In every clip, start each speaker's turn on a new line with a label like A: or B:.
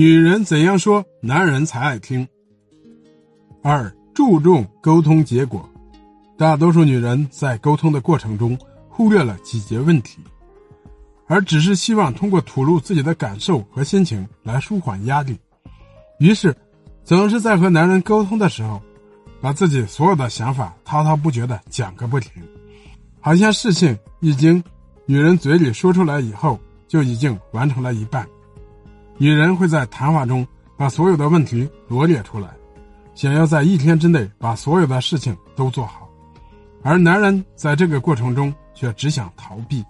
A: 女人怎样说，男人才爱听。二、注重沟通结果。大多数女人在沟通的过程中忽略了解决问题，而只是希望通过吐露自己的感受和心情来舒缓压力，于是总是在和男人沟通的时候，把自己所有的想法滔滔不绝的讲个不停，好像事情已经女人嘴里说出来以后就已经完成了一半。女人会在谈话中把所有的问题罗列出来，想要在一天之内把所有的事情都做好。而男人在这个过程中却只想逃避。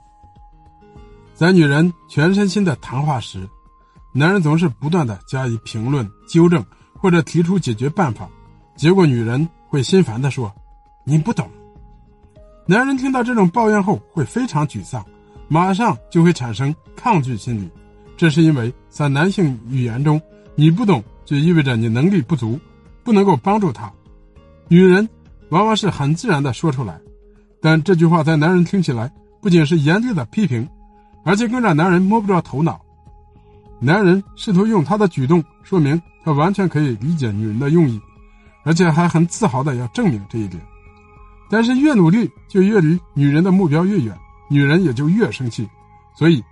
A: 在女人全身心的谈话时，男人总是不断的加以评论、纠正或者提出解决办法，结果女人会心烦的说：“你不懂。”男人听到这种抱怨后会非常沮丧，马上就会产生抗拒心理。这是因为在男性语言中，“你不懂”就意味着你能力不足，不能够帮助他。女人。往往是很自然的说出来，但这句话在男人听起来不仅是严厉的批评，而且更让男人摸不着头脑。男人试图用他的举动说明他完全可以理解女人的用意，而且还很自豪的要证明这一点。但是越努力就越离女人的目标越远，女人也就越生气。所以，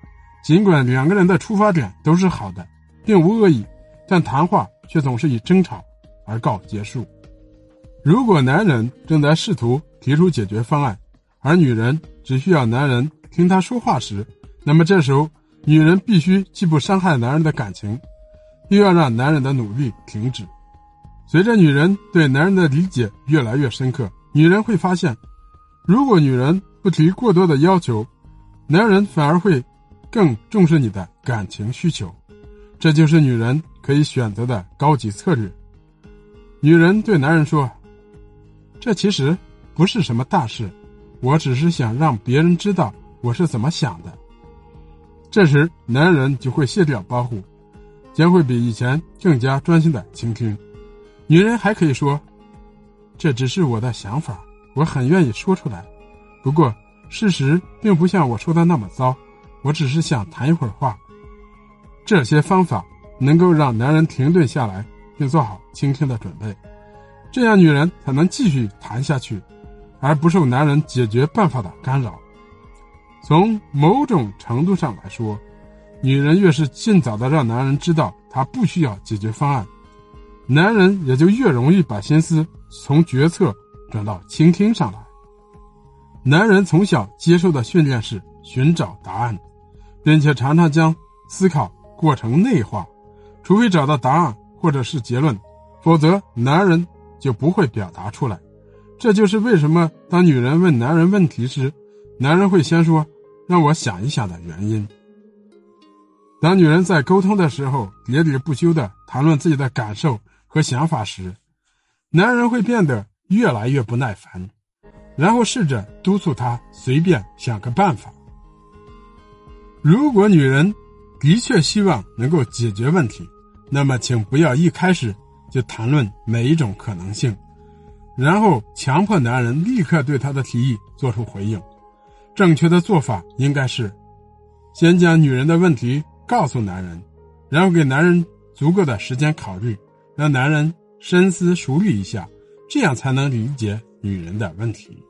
A: 尽管两个人的出发点都是好的，并无恶意，但谈话却总是以争吵而告结束。如果男人正在试图提出解决方案，而女人只需要男人听他说话时，那么这时候女人必须既不伤害男人的感情，又要让男人的努力停止。随着女人对男人的理解越来越深刻，女人会发现，如果女人不提过多的要求，男人反而会更重视你的感情需求。这就是女人可以选择的高级策略。女人对男人说。这其实不是什么大事，我只是想让别人知道我是怎么想的。这时，男人就会卸掉保护，将会比以前更加专心的倾听。女人还可以说：“这只是我的想法，我很愿意说出来。不过，事实并不像我说的那么糟，我只是想谈一会儿话。”这些方法能够让男人停顿下来，并做好倾听的准备。这样，女人才能继续谈下去，而不受男人解决办法的干扰。从某种程度上来说，女人越是尽早的让男人知道他不需要解决方案，男人也就越容易把心思从决策转到倾听上来。男人从小接受的训练是寻找答案，并且常常将思考过程内化，除非找到答案或者是结论，否则男人。就不会表达出来，这就是为什么当女人问男人问题时，男人会先说“让我想一想”的原因。当女人在沟通的时候喋喋不休的谈论自己的感受和想法时，男人会变得越来越不耐烦，然后试着督促她随便想个办法。如果女人的确希望能够解决问题，那么请不要一开始。就谈论每一种可能性，然后强迫男人立刻对她的提议做出回应。正确的做法应该是，先将女人的问题告诉男人，然后给男人足够的时间考虑，让男人深思熟虑一下，这样才能理解女人的问题。